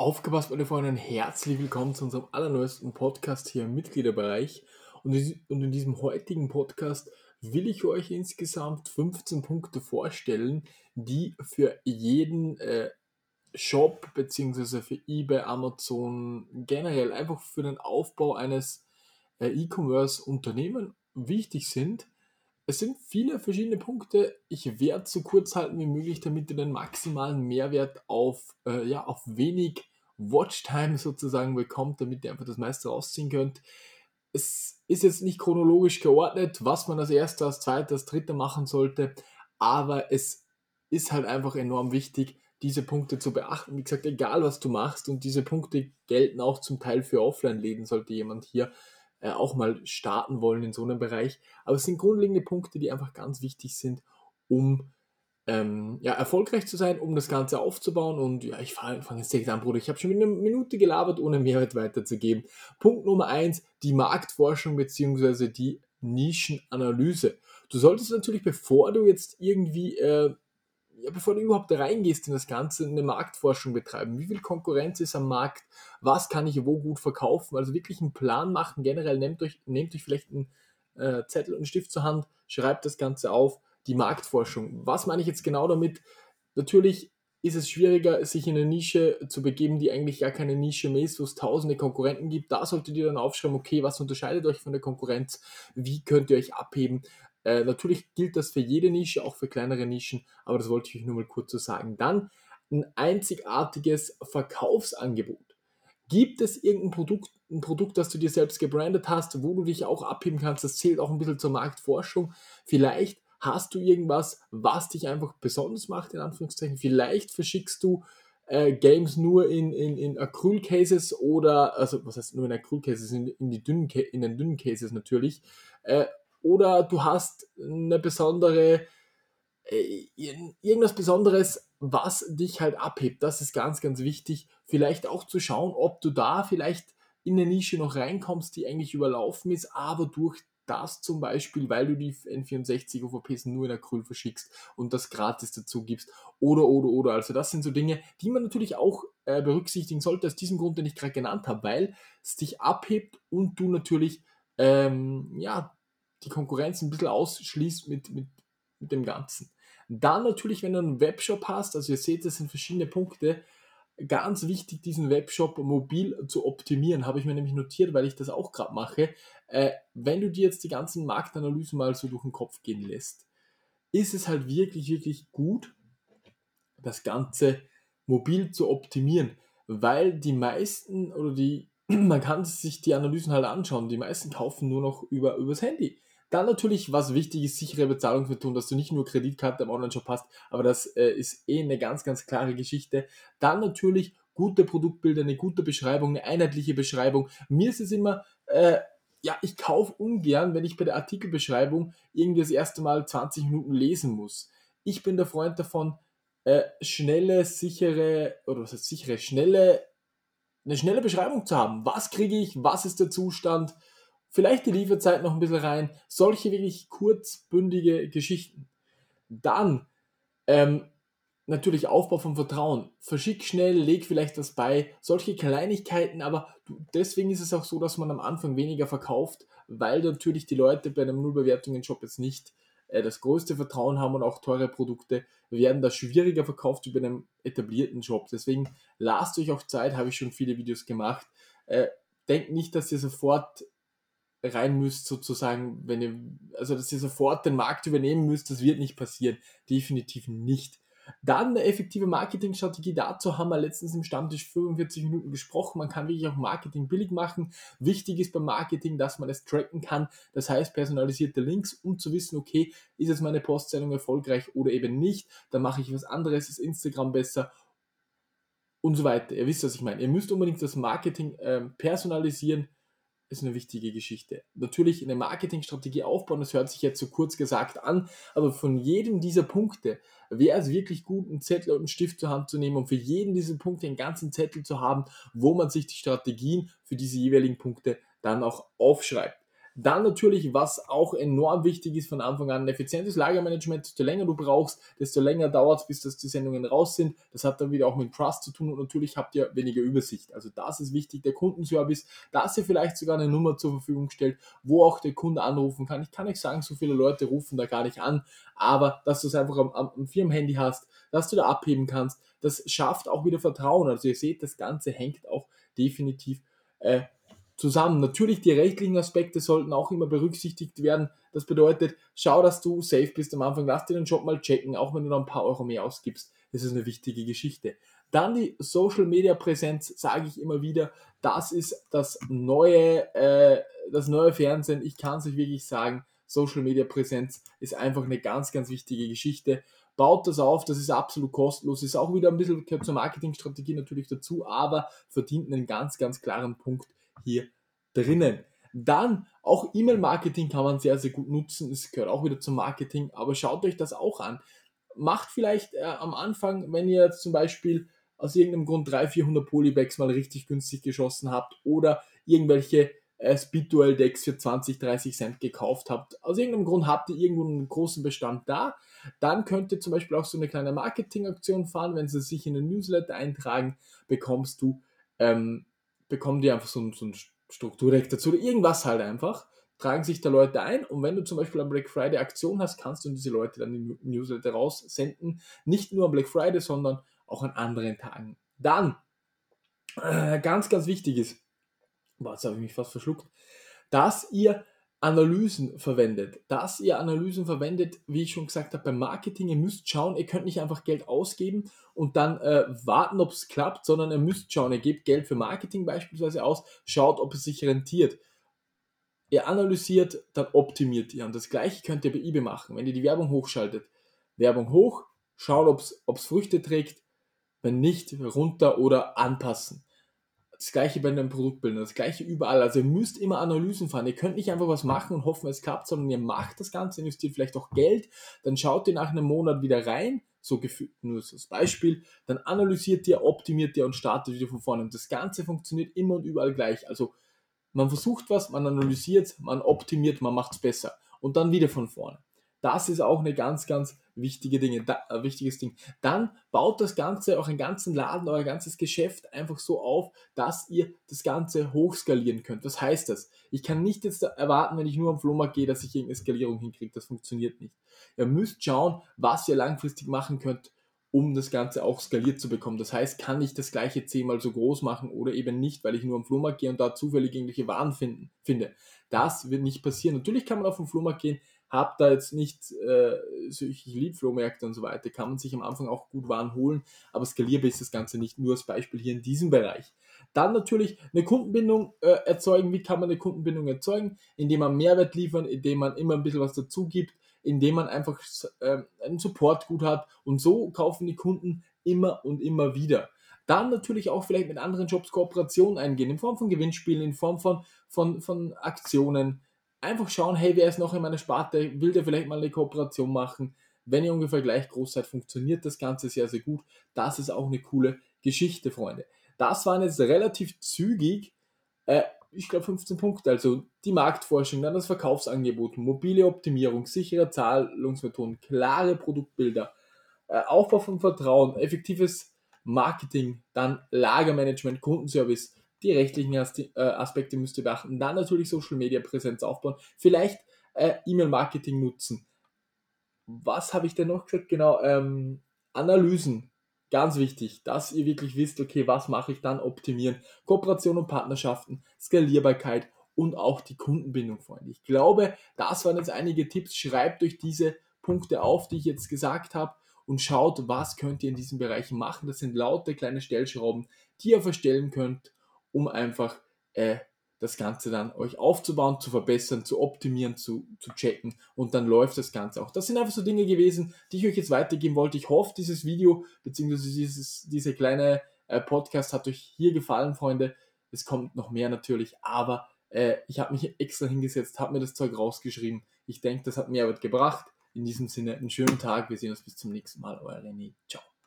Aufgepasst, meine Freunde, herzlich willkommen zu unserem allerneuesten Podcast hier im Mitgliederbereich. Und in diesem heutigen Podcast will ich euch insgesamt 15 Punkte vorstellen, die für jeden äh, Shop bzw. für eBay, Amazon, generell einfach für den Aufbau eines äh, E-Commerce-Unternehmen wichtig sind. Es sind viele verschiedene Punkte. Ich werde so kurz halten wie möglich, damit ihr den maximalen Mehrwert auf, äh, ja, auf wenig Watchtime sozusagen bekommt, damit ihr einfach das meiste rausziehen könnt. Es ist jetzt nicht chronologisch geordnet, was man als erstes, als zweites, als dritter machen sollte, aber es ist halt einfach enorm wichtig, diese Punkte zu beachten. Wie gesagt, egal was du machst und diese Punkte gelten auch zum Teil für Offline-Läden, sollte jemand hier äh, auch mal starten wollen in so einem Bereich. Aber es sind grundlegende Punkte, die einfach ganz wichtig sind, um ähm, ja, erfolgreich zu sein, um das Ganze aufzubauen. Und ja, ich fange fang jetzt direkt an, Bruder. Ich habe schon eine Minute gelabert, ohne Mehrwert weiterzugeben. Punkt Nummer eins, die Marktforschung bzw. die Nischenanalyse. Du solltest natürlich, bevor du jetzt irgendwie, äh, ja, bevor du überhaupt reingehst in das Ganze, eine Marktforschung betreiben. Wie viel Konkurrenz ist am Markt? Was kann ich wo gut verkaufen? Also wirklich einen Plan machen. Generell nehmt euch, nehmt euch vielleicht einen äh, Zettel und einen Stift zur Hand, schreibt das Ganze auf die Marktforschung. Was meine ich jetzt genau damit? Natürlich ist es schwieriger, sich in eine Nische zu begeben, die eigentlich gar keine Nische mehr ist, wo es tausende Konkurrenten gibt. Da solltet ihr dann aufschreiben, okay, was unterscheidet euch von der Konkurrenz? Wie könnt ihr euch abheben? Äh, natürlich gilt das für jede Nische, auch für kleinere Nischen, aber das wollte ich euch nur mal kurz so sagen. Dann ein einzigartiges Verkaufsangebot. Gibt es irgendein Produkt, ein Produkt, das du dir selbst gebrandet hast, wo du dich auch abheben kannst? Das zählt auch ein bisschen zur Marktforschung. Vielleicht Hast du irgendwas, was dich einfach besonders macht, in Anführungszeichen? Vielleicht verschickst du äh, Games nur in, in, in Acryl-Cases oder, also was heißt nur in Acryl-Cases, in, in, die dünnen, in den dünnen Cases natürlich. Äh, oder du hast eine besondere, äh, irgendwas Besonderes, was dich halt abhebt. Das ist ganz, ganz wichtig. Vielleicht auch zu schauen, ob du da vielleicht in eine Nische noch reinkommst, die eigentlich überlaufen ist, aber durch das zum Beispiel, weil du die N64 OVPs nur in Acryl verschickst und das gratis dazu gibst oder, oder, oder. Also das sind so Dinge, die man natürlich auch äh, berücksichtigen sollte, aus diesem Grund, den ich gerade genannt habe, weil es dich abhebt und du natürlich, ähm, ja, die Konkurrenz ein bisschen ausschließt mit, mit, mit dem Ganzen. Dann natürlich, wenn du einen Webshop hast, also ihr seht, das sind verschiedene Punkte, ganz wichtig, diesen Webshop mobil zu optimieren, habe ich mir nämlich notiert, weil ich das auch gerade mache. Äh, wenn du dir jetzt die ganzen Marktanalysen mal so durch den Kopf gehen lässt, ist es halt wirklich, wirklich gut, das Ganze mobil zu optimieren, weil die meisten oder die, man kann sich die Analysen halt anschauen, die meisten kaufen nur noch über, übers Handy. Dann natürlich, was wichtig ist, sichere Bezahlungsmethoden, dass du nicht nur Kreditkarte im Onlineshop hast, aber das äh, ist eh eine ganz, ganz klare Geschichte. Dann natürlich gute Produktbilder, eine gute Beschreibung, eine einheitliche Beschreibung. Mir ist es immer, äh, ja, ich kaufe ungern, wenn ich bei der Artikelbeschreibung irgendwie das erste Mal 20 Minuten lesen muss. Ich bin der Freund davon, äh, schnelle, sichere, oder was heißt sichere, schnelle, eine schnelle Beschreibung zu haben. Was kriege ich? Was ist der Zustand? Vielleicht die Lieferzeit noch ein bisschen rein, solche wirklich kurzbündige Geschichten. Dann ähm, natürlich Aufbau von Vertrauen. Verschick schnell, leg vielleicht das bei, solche Kleinigkeiten, aber deswegen ist es auch so, dass man am Anfang weniger verkauft, weil natürlich die Leute bei einem Nullbewertungen-Shop jetzt nicht äh, das größte Vertrauen haben und auch teure Produkte werden da schwieriger verkauft bei einem etablierten Shop. Deswegen lasst euch auch Zeit, habe ich schon viele Videos gemacht. Äh, denkt nicht, dass ihr sofort rein müsst, sozusagen, wenn ihr, also dass ihr sofort den Markt übernehmen müsst, das wird nicht passieren. Definitiv nicht. Dann eine effektive Marketingstrategie. Dazu haben wir letztens im Stammtisch 45 Minuten gesprochen. Man kann wirklich auch Marketing billig machen. Wichtig ist beim Marketing, dass man es tracken kann. Das heißt, personalisierte Links, um zu wissen, okay, ist jetzt meine Postsendung erfolgreich oder eben nicht. Dann mache ich was anderes, ist Instagram besser und so weiter. Ihr wisst, was ich meine. Ihr müsst unbedingt das Marketing ähm, personalisieren ist eine wichtige Geschichte. Natürlich eine Marketingstrategie aufbauen, das hört sich jetzt so kurz gesagt an, aber von jedem dieser Punkte wäre es wirklich gut, einen Zettel und einen Stift zur Hand zu nehmen und für jeden dieser Punkte einen ganzen Zettel zu haben, wo man sich die Strategien für diese jeweiligen Punkte dann auch aufschreibt. Dann natürlich, was auch enorm wichtig ist von Anfang an, ein effizientes Lagermanagement. Desto länger du brauchst, desto länger dauert es, bis das die Sendungen raus sind. Das hat dann wieder auch mit Trust zu tun und natürlich habt ihr weniger Übersicht. Also das ist wichtig, der Kundenservice, dass ihr vielleicht sogar eine Nummer zur Verfügung stellt, wo auch der Kunde anrufen kann. Ich kann nicht sagen, so viele Leute rufen da gar nicht an, aber dass du es einfach am, am Firmenhandy hast, dass du da abheben kannst, das schafft auch wieder Vertrauen. Also ihr seht, das Ganze hängt auch definitiv äh, zusammen. Natürlich, die rechtlichen Aspekte sollten auch immer berücksichtigt werden. Das bedeutet, schau, dass du safe bist am Anfang. Lass dir den Job mal checken, auch wenn du noch ein paar Euro mehr ausgibst. Das ist eine wichtige Geschichte. Dann die Social Media Präsenz, sage ich immer wieder. Das ist das neue, äh, das neue Fernsehen. Ich kann es euch wirklich sagen. Social Media Präsenz ist einfach eine ganz, ganz wichtige Geschichte. Baut das auf, das ist absolut kostenlos, ist auch wieder ein bisschen zur Marketingstrategie natürlich dazu, aber verdient einen ganz, ganz klaren Punkt hier drinnen. Dann auch E-Mail-Marketing kann man sehr, sehr gut nutzen. Es gehört auch wieder zum Marketing, aber schaut euch das auch an. Macht vielleicht äh, am Anfang, wenn ihr zum Beispiel aus irgendeinem Grund 300, 400 Polybags mal richtig günstig geschossen habt oder irgendwelche äh, Speed-Duel-Decks für 20, 30 Cent gekauft habt. Aus irgendeinem Grund habt ihr irgendwo einen großen Bestand da. Dann könnt ihr zum Beispiel auch so eine kleine Marketingaktion fahren. Wenn sie sich in den Newsletter eintragen, bekommst du ähm, bekommen die einfach so, ein, so ein Strukturdeck dazu oder irgendwas halt einfach, tragen sich da Leute ein und wenn du zum Beispiel am Black Friday Aktion hast, kannst du diese Leute dann in die Newsletter raussenden. Nicht nur am Black Friday, sondern auch an anderen Tagen. Dann, äh, ganz, ganz wichtig ist, boah, jetzt habe ich mich fast verschluckt, dass ihr Analysen verwendet. Dass ihr Analysen verwendet, wie ich schon gesagt habe, beim Marketing, ihr müsst schauen, ihr könnt nicht einfach Geld ausgeben und dann äh, warten, ob es klappt, sondern ihr müsst schauen, ihr gebt Geld für Marketing beispielsweise aus, schaut, ob es sich rentiert. Ihr analysiert, dann optimiert ihr. Und das gleiche könnt ihr bei eBay machen, wenn ihr die Werbung hochschaltet. Werbung hoch, schaut, ob es Früchte trägt, wenn nicht, runter oder anpassen. Das gleiche bei den Produktbildern, das gleiche überall. Also ihr müsst immer Analysen fahren. Ihr könnt nicht einfach was machen und hoffen, es klappt, sondern ihr macht das Ganze, investiert vielleicht auch Geld, dann schaut ihr nach einem Monat wieder rein, so gefühlt nur als Beispiel, dann analysiert ihr, optimiert ihr und startet wieder von vorne. Und das Ganze funktioniert immer und überall gleich. Also man versucht was, man analysiert, man optimiert, man macht es besser. Und dann wieder von vorne. Das ist auch eine ganz, ganz wichtige Dinge, da, äh, wichtiges Ding. Dann baut das Ganze, auch einen ganzen Laden, euer ganzes Geschäft einfach so auf, dass ihr das Ganze hochskalieren könnt. Was heißt das? Ich kann nicht jetzt erwarten, wenn ich nur am Flohmarkt gehe, dass ich irgendeine Skalierung hinkriege. Das funktioniert nicht. Ihr müsst schauen, was ihr langfristig machen könnt, um das Ganze auch skaliert zu bekommen. Das heißt, kann ich das gleiche zehnmal so groß machen oder eben nicht, weil ich nur am Flohmarkt gehe und da zufällig irgendwelche Waren finden, finde. Das wird nicht passieren. Natürlich kann man auf den Flohmarkt gehen, habe da jetzt nicht, äh, ich, liebe Flohmärkte und so weiter, kann man sich am Anfang auch gut Waren holen, aber skalierbar ist das Ganze nicht, nur als Beispiel hier in diesem Bereich. Dann natürlich eine Kundenbindung äh, erzeugen. Wie kann man eine Kundenbindung erzeugen? Indem man Mehrwert liefern, indem man immer ein bisschen was dazu gibt, indem man einfach äh, einen Support gut hat und so kaufen die Kunden immer und immer wieder. Dann natürlich auch vielleicht mit anderen Jobs Kooperationen eingehen, in Form von Gewinnspielen, in Form von, von, von Aktionen, einfach schauen, hey, wer ist noch in meiner Sparte, will der vielleicht mal eine Kooperation machen. Wenn ihr ungefähr gleich groß seid, funktioniert das Ganze sehr, sehr gut. Das ist auch eine coole Geschichte, Freunde. Das waren jetzt relativ zügig, äh, ich glaube 15 Punkte. Also die Marktforschung, dann das Verkaufsangebot, mobile Optimierung, sichere Zahlungsmethoden, klare Produktbilder, äh, Aufbau von Vertrauen, effektives Marketing, dann Lagermanagement, Kundenservice, die rechtlichen äh, Aspekte müsst ihr beachten. Dann natürlich Social Media Präsenz aufbauen. Vielleicht äh, E-Mail-Marketing nutzen. Was habe ich denn noch gesagt? Genau, ähm, Analysen. Ganz wichtig, dass ihr wirklich wisst, okay, was mache ich dann optimieren. Kooperation und Partnerschaften, Skalierbarkeit und auch die Kundenbindung, Freunde. Ich glaube, das waren jetzt einige Tipps. Schreibt euch diese Punkte auf, die ich jetzt gesagt habe und schaut, was könnt ihr in diesen Bereichen machen. Das sind laute kleine Stellschrauben, die ihr verstellen könnt um einfach äh, das Ganze dann euch aufzubauen, zu verbessern, zu optimieren, zu, zu checken und dann läuft das Ganze auch. Das sind einfach so Dinge gewesen, die ich euch jetzt weitergeben wollte. Ich hoffe, dieses Video bzw. dieses, diese kleine äh, Podcast hat euch hier gefallen, Freunde. Es kommt noch mehr natürlich, aber äh, ich habe mich extra hingesetzt, habe mir das Zeug rausgeschrieben. Ich denke, das hat Mehrwert gebracht. In diesem Sinne, einen schönen Tag. Wir sehen uns bis zum nächsten Mal. Euer René. Ciao.